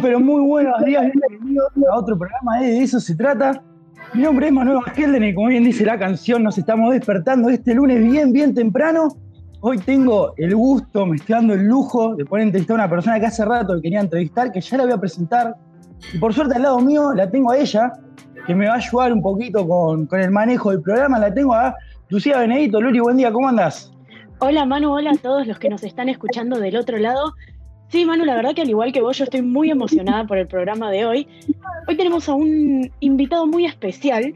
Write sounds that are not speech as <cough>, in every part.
Pero muy buenos días, bienvenidos a otro programa, de eso se trata. Mi nombre es Manuel Gelden y como bien dice la canción, nos estamos despertando este lunes bien, bien temprano. Hoy tengo el gusto, me estoy dando el lujo de poder entrevistar a una persona que hace rato que quería entrevistar, que ya la voy a presentar. Y por suerte al lado mío la tengo a ella, que me va a ayudar un poquito con, con el manejo del programa. La tengo a Lucía Benedito. Luli, buen día, ¿cómo andas? Hola Manu, hola a todos los que nos están escuchando del otro lado. Sí, Manu, la verdad que al igual que vos, yo estoy muy emocionada por el programa de hoy. Hoy tenemos a un invitado muy especial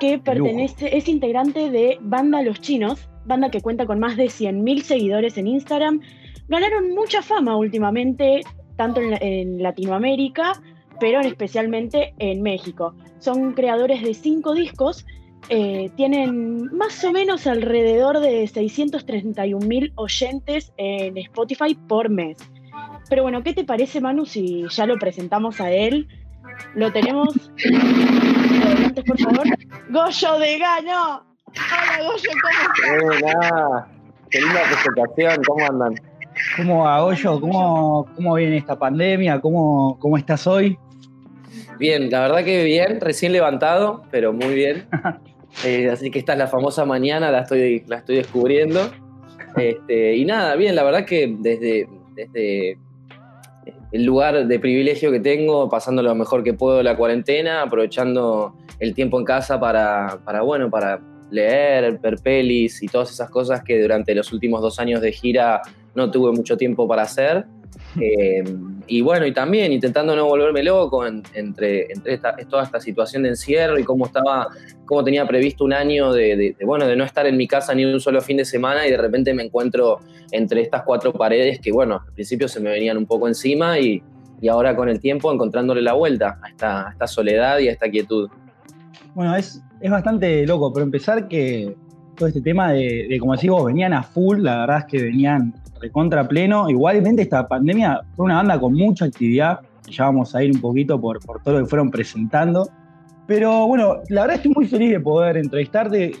que pertenece, es integrante de Banda Los Chinos, banda que cuenta con más de 100.000 seguidores en Instagram. Ganaron mucha fama últimamente, tanto en, Latinoamérica, pero especialmente en México. Son creadores de cinco discos, eh, tienen más o menos alrededor de 631.000 oyentes en Spotify por mes. Pero bueno, ¿qué te parece, Manu, si ya lo presentamos a él? Lo tenemos. Adelante, por favor. Goyo de Gano. Hola, Goyo, ¿cómo estás? Hola, qué linda presentación, ¿cómo andan? ¿Cómo va, Goyo? ¿Cómo, cómo viene esta pandemia? ¿Cómo, ¿Cómo estás hoy? Bien, la verdad que bien, recién levantado, pero muy bien. <laughs> Eh, así que esta es la famosa mañana, la estoy, la estoy descubriendo. Este, y nada, bien, la verdad que desde, desde el lugar de privilegio que tengo, pasando lo mejor que puedo la cuarentena, aprovechando el tiempo en casa para, para, bueno, para leer, ver pelis y todas esas cosas que durante los últimos dos años de gira no tuve mucho tiempo para hacer. Eh, y bueno, y también intentando no volverme loco entre, entre toda esta situación de encierro y cómo estaba, cómo tenía previsto un año de, bueno, de no estar en mi casa ni un solo fin de semana y de repente me encuentro entre estas cuatro paredes que, bueno, al principio se me venían un poco encima y, y ahora con el tiempo encontrándole la vuelta a esta, esta soledad y a esta quietud. Bueno, es, es bastante loco, pero empezar que todo este tema de, de, como decís vos, venían a full, la verdad es que venían contra pleno. Igualmente esta pandemia fue una banda con mucha actividad, ya vamos a ir un poquito por, por todo lo que fueron presentando. Pero bueno, la verdad estoy muy feliz de poder entrevistarte,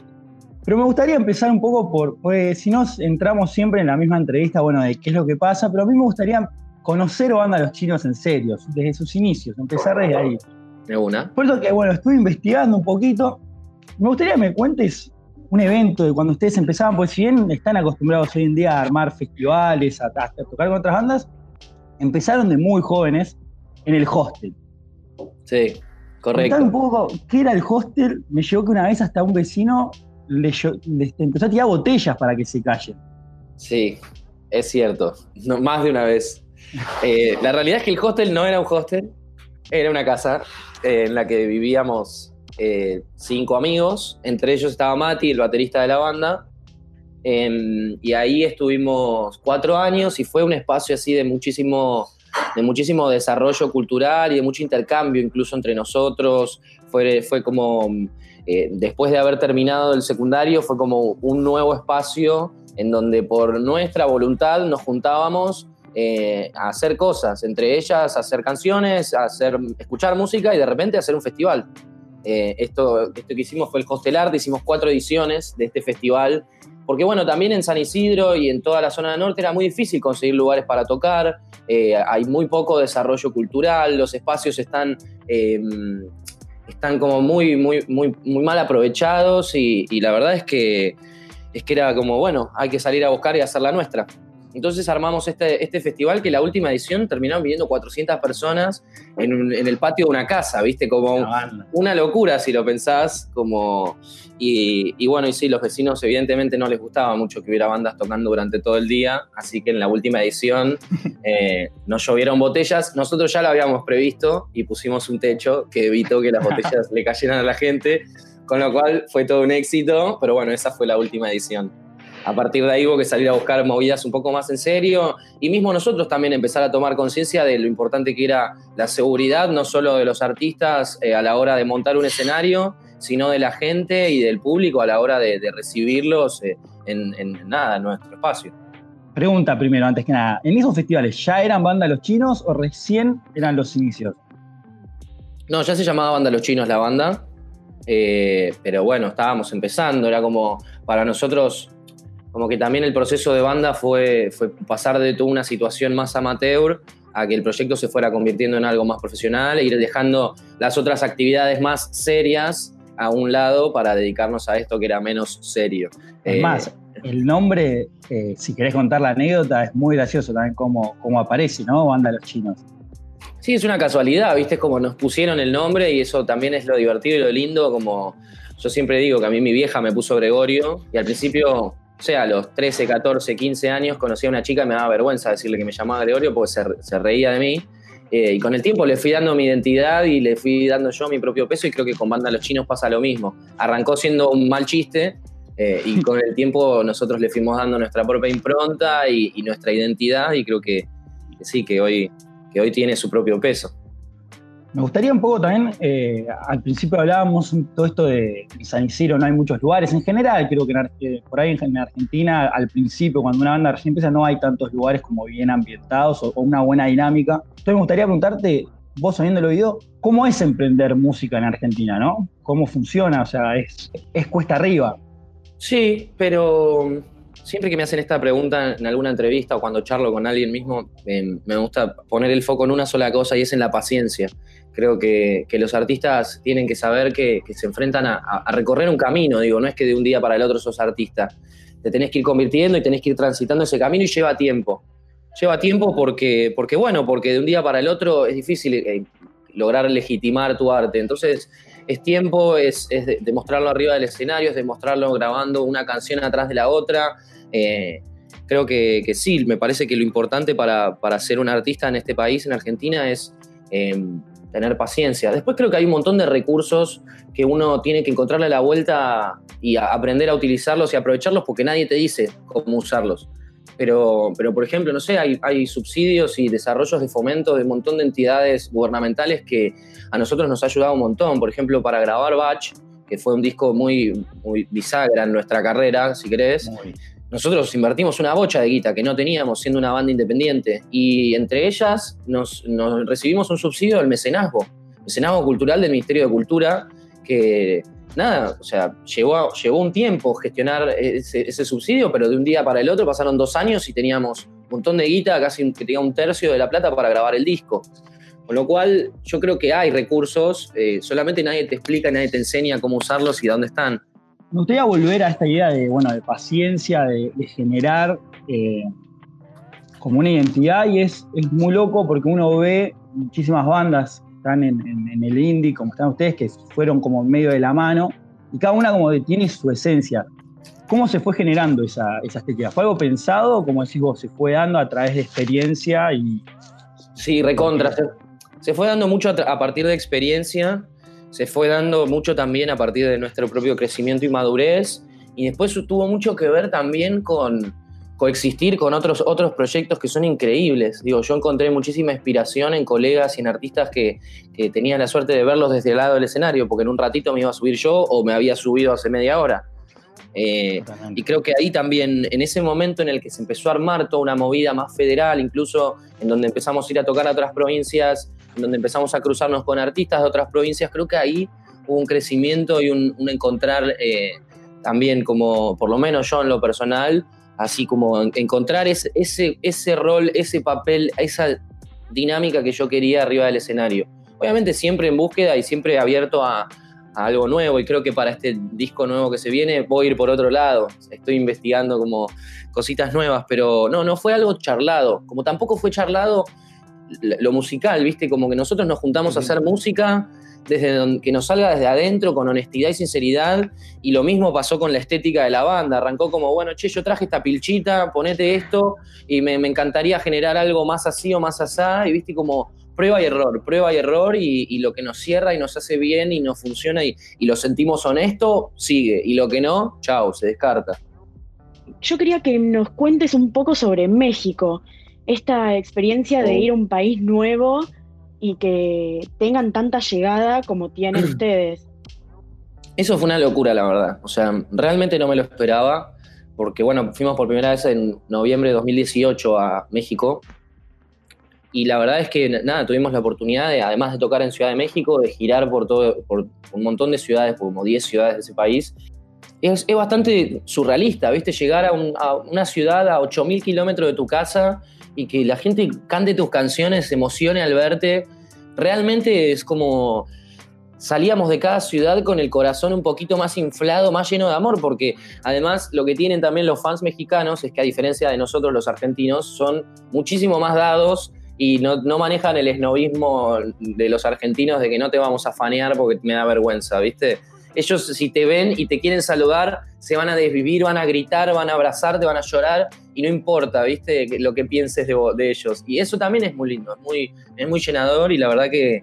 pero me gustaría empezar un poco por, pues si nos entramos siempre en la misma entrevista, bueno, de qué es lo que pasa, pero a mí me gustaría conocer o banda los chinos en serio, desde sus inicios, empezar desde ahí. De una. Por eso que, bueno, estuve investigando un poquito. Me gustaría que me cuentes un evento de cuando ustedes empezaban, pues si bien están acostumbrados hoy en día a armar festivales, a, tocar con otras bandas, empezaron de muy jóvenes en el hostel. Sí, correcto. un poco qué era el hostel. Me llegó que una vez hasta un vecino le, empezó a tirar botellas para que se callen. Sí, es cierto. No, más de una vez. <laughs> Eh, la realidad es que el hostel no era un hostel, era una casa eh, en la que vivíamos eh, cinco amigos, entre ellos estaba Mati, el baterista de la banda, em, y ahí estuvimos cuatro años y fue un espacio así de muchísimo, de muchísimo desarrollo cultural y de mucho intercambio incluso entre nosotros. Fue, fue como, eh, después de haber terminado el secundario, fue como un nuevo espacio en donde por nuestra voluntad nos juntábamos eh, a hacer cosas, entre ellas hacer canciones, hacer, escuchar música y de repente hacer un festival. Eh, esto, que hicimos fue el Hostel Art, hicimos cuatro ediciones de este festival, porque bueno, también en San Isidro y en toda la zona norte era muy difícil conseguir lugares para tocar, eh, hay muy poco desarrollo cultural, los espacios están, eh, están como muy, muy, muy, muy mal aprovechados y, y la verdad es que, es que era como, bueno, hay que salir a buscar y hacer la nuestra. Entonces armamos este, este festival que la última edición terminaron viviendo 400 personas en, el patio de una casa, ¿viste? Como una locura si lo pensás, como... Y, bueno, y sí, los vecinos evidentemente no les gustaba mucho que hubiera bandas tocando durante todo el día, así que en la última edición <laughs> eh, nos llovieron botellas, nosotros ya lo habíamos previsto y pusimos un techo que evitó que las <laughs> botellas le cayeran a la gente, Con lo cual fue todo un éxito, pero bueno, esa fue la última edición. A partir de ahí hubo que salir a buscar movidas un poco más en serio y mismo nosotros también empezar a tomar conciencia de lo importante que era la seguridad, no solo de los artistas eh, a la hora de montar un escenario, sino de la gente y del público a la hora de, recibirlos eh, en, en, nada, en nuestro espacio. Pregunta primero, antes que nada, ¿en esos festivales ya eran banda los chinos o recién eran los inicios? No, ya se llamaba Banda Los Chinos la banda, eh, pero bueno, estábamos empezando, era como para nosotros, como que también el proceso de banda fue, fue pasar de toda una situación más amateur a que el proyecto se fuera convirtiendo en algo más profesional e ir dejando las otras actividades más serias a un lado para dedicarnos a esto que era menos serio. Es más, eh, el nombre, eh, si querés contar la anécdota, es muy gracioso también cómo, cómo aparece, ¿no? Banda Los Chinos. Sí, es una casualidad, ¿viste? Es como nos pusieron el nombre y eso también es lo divertido y lo lindo, como yo siempre digo que a mí mi vieja me puso Gregorio y al principio, o sea, a los 13, 14, 15 años conocí a una chica y me daba vergüenza decirle que me llamaba Gregorio porque se, reía de mí. Eh, y con el tiempo le fui dando mi identidad y le fui dando yo mi propio peso y creo que con Banda Los Chinos pasa lo mismo. Arrancó siendo un mal chiste eh, y <laughs> con el tiempo nosotros le fuimos dando nuestra propia impronta y, nuestra identidad y creo que sí, que hoy que hoy tiene su propio peso. Me gustaría un poco también, eh, al principio hablábamos todo esto de San Isidro, no hay muchos lugares. En general, creo que por ahí en Argentina, al principio, cuando una banda recién empieza, no hay tantos lugares como bien ambientados o, una buena dinámica. Entonces me gustaría preguntarte, vos sabiendo oído, ¿cómo es emprender música en Argentina, no? ¿Cómo funciona? O sea, es, es cuesta arriba. Sí, pero siempre que me hacen esta pregunta en alguna entrevista o cuando charlo con alguien mismo, me gusta poner el foco en una sola cosa y es en la paciencia. Creo que, los artistas tienen que saber que, se enfrentan a, recorrer un camino, digo, no es que de un día para el otro sos artista. Te tenés que ir convirtiendo y tenés que ir transitando ese camino y lleva tiempo. Lleva tiempo porque, porque bueno, porque de un día para el otro es difícil eh, lograr legitimar tu arte. Entonces, es tiempo, es, demostrarlo arriba del escenario, es demostrarlo grabando una canción atrás de la otra, eh, creo que, sí, me parece que lo importante para, ser un artista en este país, en Argentina, es em, tener paciencia. Después creo que hay un montón de recursos que uno tiene que encontrarle la vuelta y aprender a utilizarlos y aprovecharlos porque nadie te dice cómo usarlos. Pero, pero por ejemplo, no sé, hay, hay subsidios y desarrollos de fomento de un montón de entidades gubernamentales que a nosotros nos ha ayudado un montón. Por ejemplo, para grabar Batch, que fue un disco muy, muy bisagra en nuestra carrera, si querés nosotros invertimos una bocha de guita que no teníamos siendo una banda independiente y entre ellas nos, recibimos un subsidio del mecenazgo, mecenazgo cultural del Ministerio de Cultura que nada, o sea, llevó, llevó un tiempo gestionar ese, subsidio, pero de un día para el otro pasaron dos años y teníamos un montón de guita, casi que tenía un tercio de la plata para grabar el disco. Con lo cual, yo creo que hay recursos, eh, solamente nadie te explica, nadie te enseña cómo usarlos y dónde están. Me gustaría volver a esta idea de, bueno, de paciencia, de, generar eh, como una identidad y es, es muy loco porque uno ve muchísimas bandas están en, el indie, como están ustedes, que fueron como medio de la mano y cada una como tiene su esencia. ¿Cómo se fue generando esa, esa estética? ¿Fue algo pensado como decís vos, se fue dando a través de experiencia y... Sí, recontra. Se, fue dando mucho a partir de experiencia se fue dando mucho también a partir de nuestro propio crecimiento y madurez y después tuvo mucho que ver también con coexistir con otros, otros proyectos que son increíbles. Digo, yo encontré muchísima inspiración en colegas y en artistas que, que tenía la suerte de verlos desde el lado del escenario, porque en un ratito me iba a subir yo o me había subido hace media hora. Eh, y creo que ahí también, en ese momento en el que se empezó a armar toda una movida más federal, incluso en donde empezamos a ir a tocar a otras provincias donde empezamos a cruzarnos con artistas de otras provincias, creo que ahí hubo un crecimiento y un, encontrar eh, también como, por lo menos yo en lo personal, así como encontrar ese, ese, ese rol, ese papel, esa dinámica que yo quería arriba del escenario. Obviamente siempre en búsqueda y siempre abierto a, algo nuevo y creo que para este disco nuevo que se viene voy a ir por otro lado. Estoy investigando como cositas nuevas, pero no, no fue algo charlado. Como tampoco fue charlado lo musical, ¿viste? Como que nosotros nos juntamos a hacer música desde que nos salga desde adentro, con honestidad y sinceridad, y lo mismo pasó con la estética de la banda. Arrancó como, bueno, che, yo traje esta pilchita, ponete esto, y me, encantaría generar algo más así o más asá, y viste, como prueba y error, prueba y error, y, lo que nos cierra y nos hace bien y nos funciona y, lo sentimos honesto, sigue, y lo que no, chao, se descarta. Yo quería que nos cuentes un poco sobre México, esta experiencia de oh. ir a un país nuevo y que tengan tanta llegada como tienen <clears throat> ustedes. Eso fue una locura, la verdad. O sea, realmente no me lo esperaba, porque bueno, fuimos por primera vez en noviembre de 2018 a México y la verdad es que nada, tuvimos la oportunidad de, además de tocar en Ciudad de México, de girar por todo, por un montón de ciudades, por como 10 ciudades de ese país. Es, es bastante surrealista, ¿viste? Llegar a, una ciudad a 8.000 kilómetros de tu casa y que la gente cante tus canciones, se emocione al verte. Realmente es como salíamos de cada ciudad con el corazón un poquito más inflado, más lleno de amor, porque además lo que tienen también los fans mexicanos es que a diferencia de nosotros los argentinos, son muchísimo más dados y no, manejan el esnovismo de los argentinos de que no te vamos a fanear porque me da vergüenza, ¿viste? Ellos si te ven y te quieren saludar, se van a desvivir, van a gritar, van a abrazarte, van a llorar y no importa, ¿viste? Lo que pienses de, ellos. Y eso también es muy lindo, es muy, es muy llenador y la verdad que,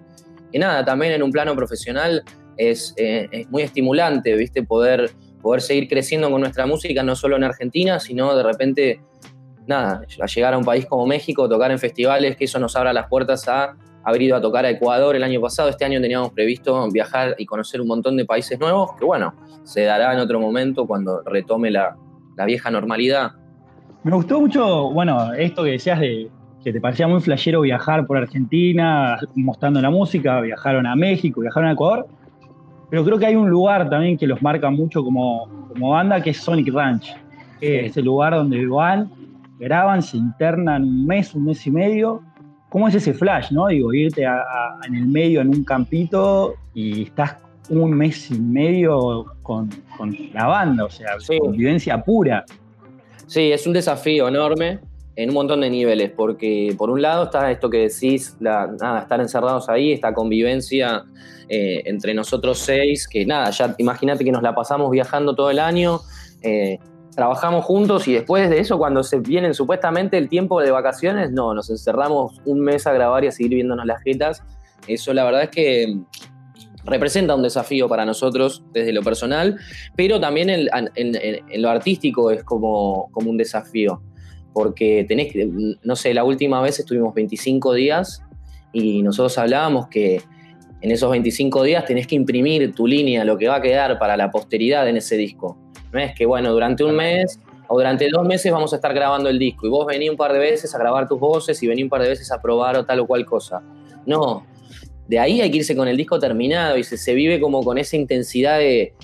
nada, también en un plano profesional es, eh, es muy estimulante, ¿viste? Poder, poder seguir creciendo con nuestra música, no solo en Argentina, sino de repente nada, a llegar a un país como México, tocar en festivales, que eso nos abra las puertas a haber ido a tocar a Ecuador el año pasado. Este año teníamos previsto viajar y conocer un montón de países nuevos, que bueno, se dará en otro momento cuando retome la, vieja normalidad. Me gustó mucho, bueno, esto que decías de que te parecía muy flashero viajar por Argentina, mostrando la música, viajaron a México, viajaron a Ecuador, pero creo que hay un lugar también que los marca mucho como, como banda, que es Sonic Ranch, que es el lugar donde van graban, se internan un mes, un mes y medio. ¿Cómo es ese flash, no? Digo, irte en el medio en un campito y estás un mes y medio con, la banda, o sea, convivencia pura. Sí, es un desafío enorme en un montón de niveles, porque por un lado está esto que decís, nada, estar encerrados ahí, esta convivencia eh, entre nosotros seis, que nada, ya imagínate que nos la pasamos viajando todo el año, eh, trabajamos juntos y después de eso, cuando se vienen supuestamente el tiempo de vacaciones, no, nos encerramos un mes a grabar y a seguir viéndonos las jetas. Eso la verdad es que representa un desafío para nosotros desde lo personal, pero también en, lo artístico es como, como un desafío, porque tenés que, no sé, la última vez estuvimos 25 días y nosotros hablábamos que en esos 25 días tenés que imprimir tu línea, lo que va a quedar para la posteridad en ese disco. No es que, bueno, durante un mes o durante dos meses vamos a estar grabando el disco y vos vení un par de veces a grabar tus voces y vení un par de veces a probar o tal o cual cosa. No, de ahí hay que irse con el disco terminado y se, vive como con esa intensidad de,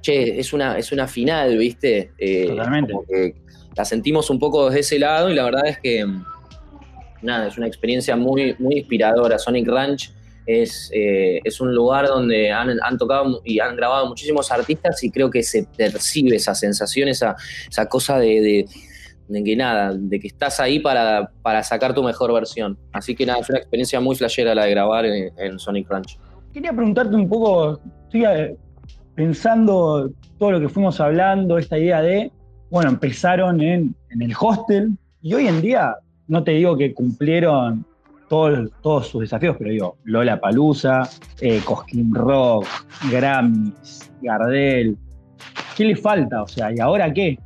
che, es una, es una final, ¿viste? Eh, Totalmente. la sentimos un poco desde ese lado y la verdad es que, nada, es una experiencia muy, muy inspiradora. Sonic Ranch es, eh, es un lugar donde han, tocado y han grabado muchísimos artistas y creo que se percibe esa sensación, esa, esa cosa de, que nada, de que estás ahí para, para, sacar tu mejor versión. Así que nada, es una experiencia muy flashera la de grabar en, Sonic Ranch. Quería preguntarte un poco, estoy eh, pensando todo lo que fuimos hablando, esta idea de, bueno, empezaron en, en el hostel y hoy en día, no te digo que cumplieron todos sus desafíos, pero digo, Lola Palusa, eh, Cosquín Rock, Grammys, Gardel. ¿Qué le falta? O sea, ¿y ahora qué?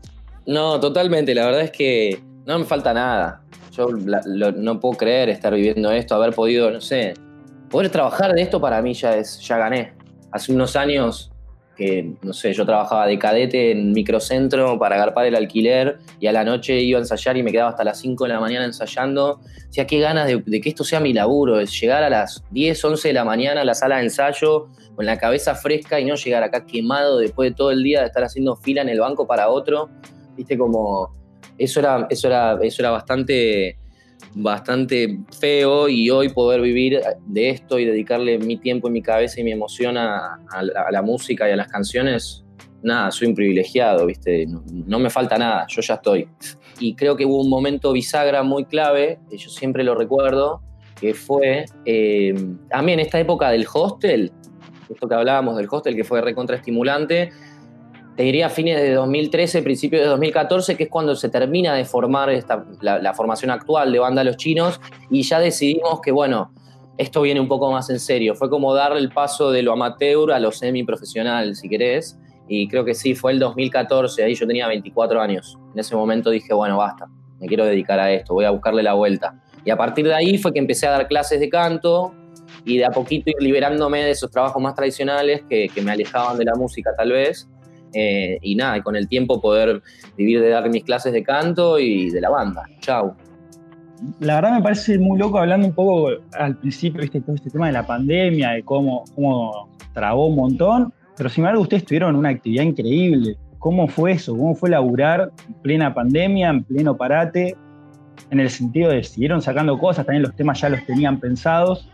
No, totalmente. La verdad es que no me falta nada. Yo no puedo creer estar viviendo esto, haber podido, no sé, poder trabajar de esto para mí ya es, ya gané. Hace unos años que, no sé, yo trabajaba de cadete en microcentro para agarpar el alquiler y a la noche iba a ensayar y me quedaba hasta las 5 de la mañana ensayando. O sea, qué ganas de, que esto sea mi laburo, es llegar a las 10, 11 de la mañana a la sala de ensayo con la cabeza fresca y no llegar acá quemado después de todo el día de estar haciendo fila en el banco para otro. Viste, como eso era, eso era, eso era bastante bastante feo y hoy poder vivir de esto y dedicarle mi tiempo y mi cabeza y mi emoción a, la, música y a las canciones, nada, soy un privilegiado, ¿viste? No, me falta nada, yo ya estoy. Y creo que hubo un momento bisagra muy clave, que yo siempre lo recuerdo, que fue eh, también esta época del hostel, esto que hablábamos del hostel, que fue recontraestimulante, te diría fines de 2013, principios de 2014, que es cuando se termina de formar esta, la, formación actual de Banda Los Chinos, y ya decidimos que, bueno, esto viene un poco más en serio. Fue como darle el paso de lo amateur a lo semi-profesional, si querés. Y creo que sí, fue el 2014, ahí yo tenía 24 años. En ese momento dije, bueno, basta, me quiero dedicar a esto, voy a buscarle la vuelta. Y a partir de ahí fue que empecé a dar clases de canto y de a poquito ir liberándome de esos trabajos más tradicionales que, me alejaban de la música tal vez. Eh, y nada, y con el tiempo poder vivir de dar mis clases de canto y de la banda. Chau. La verdad me parece muy loco hablando un poco al principio, viste, todo este tema de la pandemia, de cómo, cómo trabó un montón, pero sin embargo ustedes tuvieron una actividad increíble. ¿Cómo fue eso? ¿Cómo fue laburar en plena pandemia, en pleno parate? En el sentido de siguieron sacando cosas, también los temas ya los tenían pensados,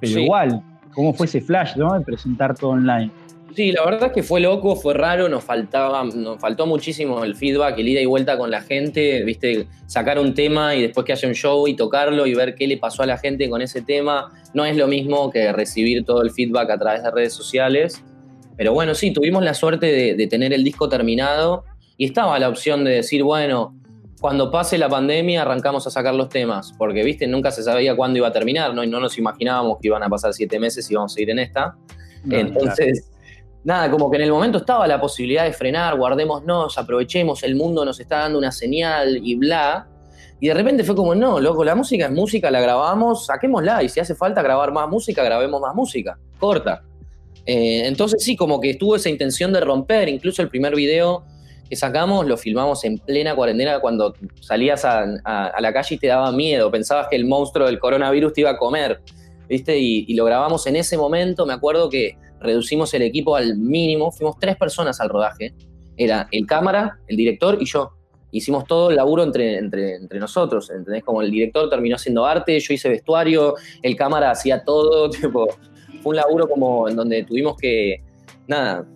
pero igual, ¿cómo fue ese flash, ¿no? De presentar todo online. Sí, la verdad es que fue loco, fue raro, nos faltaba, nos faltó muchísimo el feedback, el ida y vuelta con la gente, viste, sacar un tema y después que haya un show y tocarlo y ver qué le pasó a la gente con ese tema, no es lo mismo que recibir todo el feedback a través de redes sociales. Pero bueno, sí, tuvimos la suerte de, tener el disco terminado y estaba la opción de decir, bueno, cuando pase la pandemia arrancamos a sacar los temas, porque viste, nunca se sabía cuándo iba a terminar, ¿no? Y no nos imaginábamos que iban a pasar siete meses y íbamos a seguir en esta. Entonces, nada, como que en el momento estaba la posibilidad de frenar, guardémonos, aprovechemos, el mundo nos está dando una señal y bla. Y de repente fue como, no, loco, la música es música, la grabamos, saquémosla. Y si hace falta grabar más música, grabemos más música. Corta. Eh, entonces sí, como que estuvo esa intención de romper. Incluso el primer video que sacamos lo filmamos en plena cuarentena cuando salías a, la calle y te daba miedo. Pensabas que el monstruo del coronavirus te iba a comer. ¿Viste? y lo grabamos en ese momento. Me acuerdo que reducimos el equipo al mínimo, fuimos tres personas al rodaje, era el cámara, el director y yo. Hicimos todo el laburo entre, entre, entre nosotros, ¿entendés? Como el director terminó haciendo arte, yo hice vestuario, el cámara hacía todo, <laughs> tipo, fue un laburo como en donde tuvimos que, nada,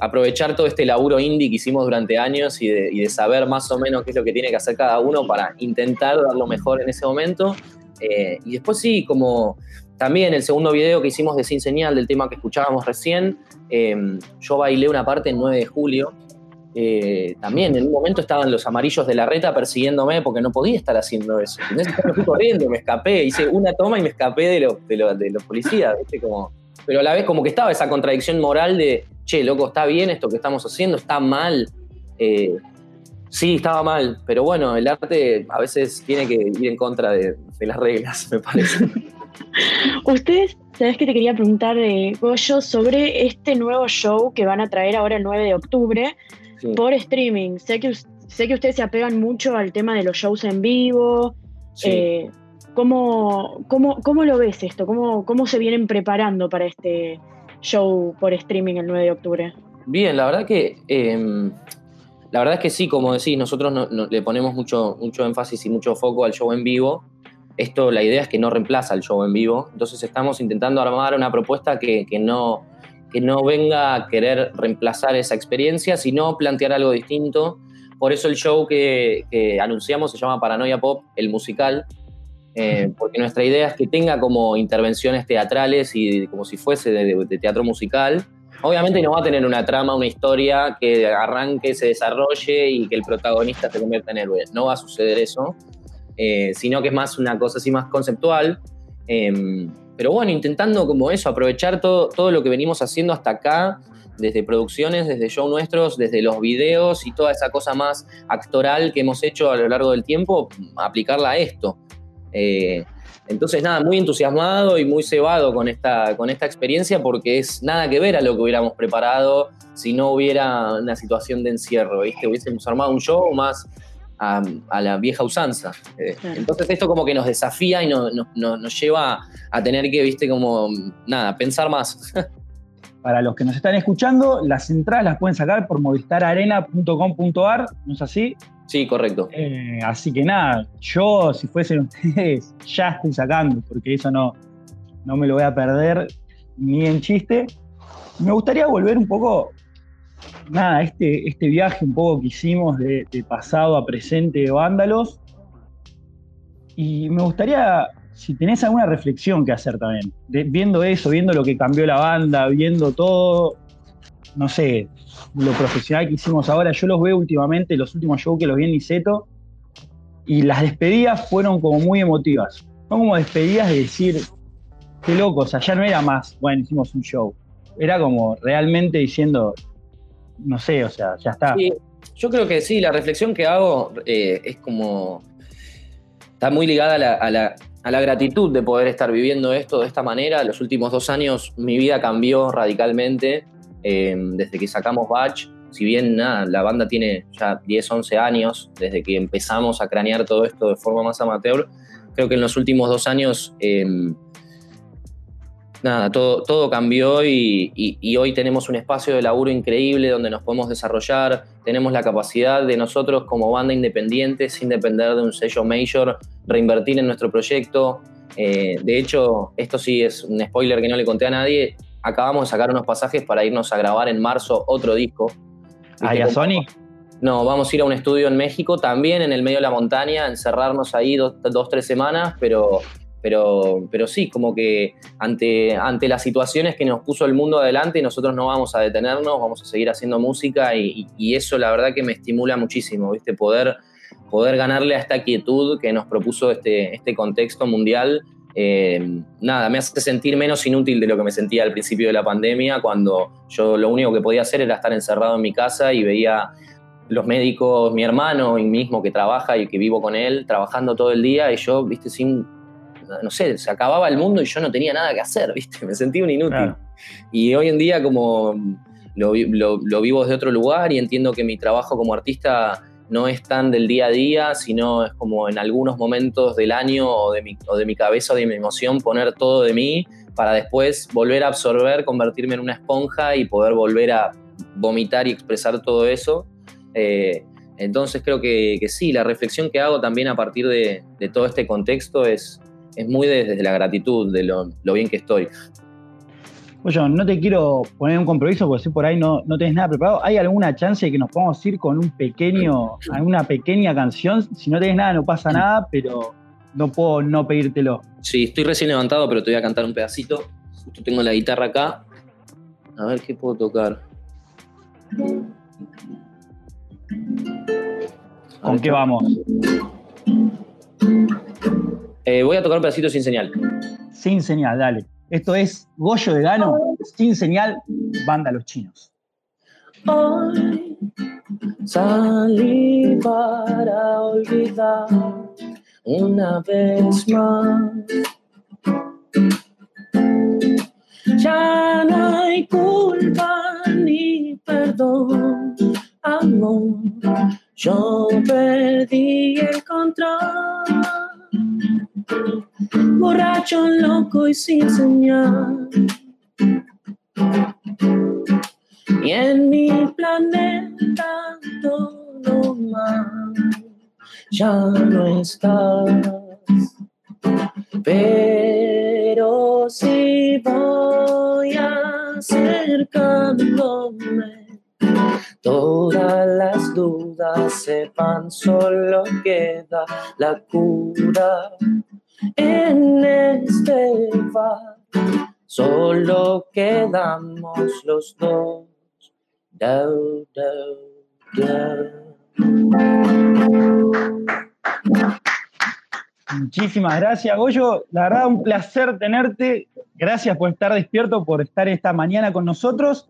aprovechar todo este laburo indie que hicimos durante años y de, saber más o menos qué es lo que tiene que hacer cada uno para intentar dar lo mejor en ese momento. Eh, y después sí, como también el segundo video que hicimos de Sin Señal, del tema que escuchábamos recién, em, yo bailé una parte el 9 de julio. Eh, también en un momento estaban los amarillos de la reta persiguiéndome porque no podía estar haciendo eso. Entonces me corriendo, me escapé, hice una toma y me escapé de, de, los policías. Como, pero a la vez como que estaba esa contradicción moral de, che, loco, está bien esto que estamos haciendo, está mal. Eh, sí, estaba mal, pero bueno, el arte a veces tiene que ir en contra de, de las reglas, me parece. Ustedes, ¿sabes que te quería preguntar, eh, Goyo, sobre este nuevo show que van a traer ahora el 9 de octubre por streaming? Sé que, sé que ustedes se apegan mucho al tema de los shows en vivo. Eh, ¿cómo, cómo, lo ves esto? ¿Cómo, ¿Cómo se vienen preparando para este show por streaming el 9 de octubre? Bien, la verdad que em, la verdad es que sí, como decís, nosotros le ponemos mucho, mucho énfasis y mucho foco al show en vivo. Esto, la idea es que no reemplaza el show en vivo, entonces estamos intentando armar una propuesta que, no, que no venga a querer reemplazar esa experiencia, sino plantear algo distinto. Por eso el show que, anunciamos se llama Paranoia Pop, el musical, eh, porque nuestra idea es que tenga como intervenciones teatrales y como si fuese de, teatro musical. Obviamente no va a tener una trama, una historia que arranque, se desarrolle y que el protagonista se convierta en héroe. No va a suceder eso. Eh, sino que es más una cosa así más conceptual. Em, pero bueno, intentando como eso, aprovechar todo, todo lo que venimos haciendo hasta acá, desde producciones, desde show nuestros, desde los videos y toda esa cosa más actoral que hemos hecho a lo largo del tiempo, aplicarla a esto. Eh, entonces, nada, muy entusiasmado y muy cebado con esta, con esta experiencia porque es nada que ver a lo que hubiéramos preparado si no hubiera una situación de encierro, ¿viste? Hubiésemos armado un show más a, la vieja usanza. Eh, entonces esto como que nos desafía y nos lleva a tener que, viste, como, nada, pensar más. <laughs> Para los que nos están escuchando, las entradas las pueden sacar por movistararena.com.ar, ¿no es así? Sí, correcto. Eh, así que nada, yo si fuesen ustedes, <laughs> ya estoy sacando, porque eso no, no me lo voy a perder ni en chiste. Me gustaría volver un poco nada, este, este viaje un poco que hicimos de, pasado a presente de Vándalos. Y me gustaría, si tenés alguna reflexión que hacer también, viendo eso, viendo lo que cambió la banda, viendo todo, no sé, lo profesional que hicimos ahora, yo los veo últimamente, los últimos shows que los vi en Niceto, y las despedidas fueron como muy emotivas. Son como despedidas de decir, qué loco, o sea, ya no era más, bueno, hicimos un show. Era como realmente diciendo, no sé, o sea, ya está. Yo creo que sí, la reflexión que hago eh, es como. Está muy ligada a la, gratitud de poder estar viviendo esto de esta manera. Los últimos dos años mi vida cambió radicalmente eh, desde que sacamos Batch. Si bien nada, la banda tiene ya 10, 11 años desde que empezamos a cranear todo esto de forma más amateur, creo que en los últimos dos años eh, nada, todo, todo cambió y, hoy tenemos un espacio de laburo increíble donde nos podemos desarrollar, tenemos la capacidad de nosotros como banda independiente, sin depender de un sello major, reinvertir en nuestro proyecto. Eh, de hecho, esto sí es un spoiler que no le conté a nadie, acabamos de sacar unos pasajes para irnos a grabar en marzo otro disco. ¿Ahí a Sony? No, vamos a ir a un estudio en México, también en el medio de la montaña, encerrarnos ahí dos, dos tres semanas, pero pero, pero sí, como que ante, ante las situaciones que nos puso el mundo adelante, nosotros no vamos a detenernos, vamos a seguir haciendo música y, eso la verdad que me estimula muchísimo, ¿viste? Poder, poder ganarle a esta quietud que nos propuso este, este contexto mundial. Eh, nada, me hace sentir menos inútil de lo que me sentía al principio de la pandemia, cuando yo lo único que podía hacer era estar encerrado en mi casa y veía los médicos, mi hermano y mismo que trabaja y que vivo con él, trabajando todo el día y yo, viste, sin no sé, se acababa el mundo y yo no tenía nada que hacer, <laughs> ¿viste? Me sentía un inútil. Y hoy en día como lo, vivo desde otro lugar y entiendo que mi trabajo como artista no es tan del día a día, sino es como en algunos momentos del año o de mi, de mi cabeza o de mi emoción poner todo de mí para después volver a absorber, convertirme en una esponja y poder volver a vomitar y expresar todo eso. Eh, entonces creo que, sí, la reflexión que hago también a partir de todo este contexto es, es muy desde la gratitud, de lo, bien que estoy. Oye, no te quiero poner un compromiso porque si por ahí no, no tenés nada preparado. ¿Hay alguna chance de que nos podamos ir con un pequeño, alguna pequeña canción? Si no tenés nada, no pasa nada, pero no puedo no pedírtelo. Sí, estoy recién levantado, pero te voy a cantar un pedacito. Justo tengo la guitarra acá. A ver qué puedo tocar. ¿Con qué vamos? Eh, voy a tocar un pedacito sin señal. Sin señal, dale. Esto es Goyo de Gano, sin señal, banda Los Chinos. Hoy salí para olvidar una vez más. Ya no hay culpa ni perdón, amor. Yo perdí el control borracho, loco y sin señal. Y en mi planeta todo mal, ya no estás. Pero si voy acercándome, todas las dudas se van, solo queda la cura en este bar solo quedamos los dos. Muchísimas gracias, Goyo. La verdad, un placer tenerte. Gracias por estar despierto, por estar esta mañana con nosotros.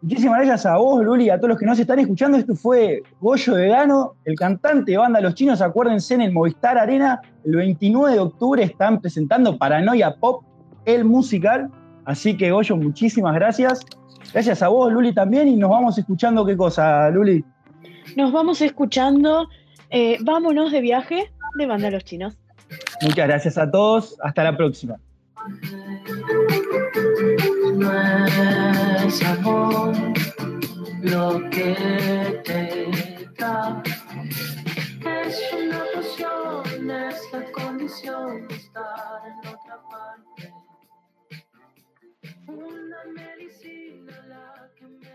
Muchísimas gracias a vos, Luli, y a todos los que nos están escuchando. Esto fue Goyo de Gano, el cantante de banda Los Chinos. Acuérdense en el Movistar Arena, el 29 de octubre están presentando Paranoia Pop, el musical. Así que, Goyo, muchísimas gracias. Gracias a vos, Luli, también. Y nos vamos escuchando qué cosa, Luli. Nos vamos escuchando eh, Vámonos de viaje de banda Los Chinos. Muchas gracias a todos. Hasta la próxima no es amor lo que te da. Es una pasión, es la condición de estar en otra parte. Una medicina la que me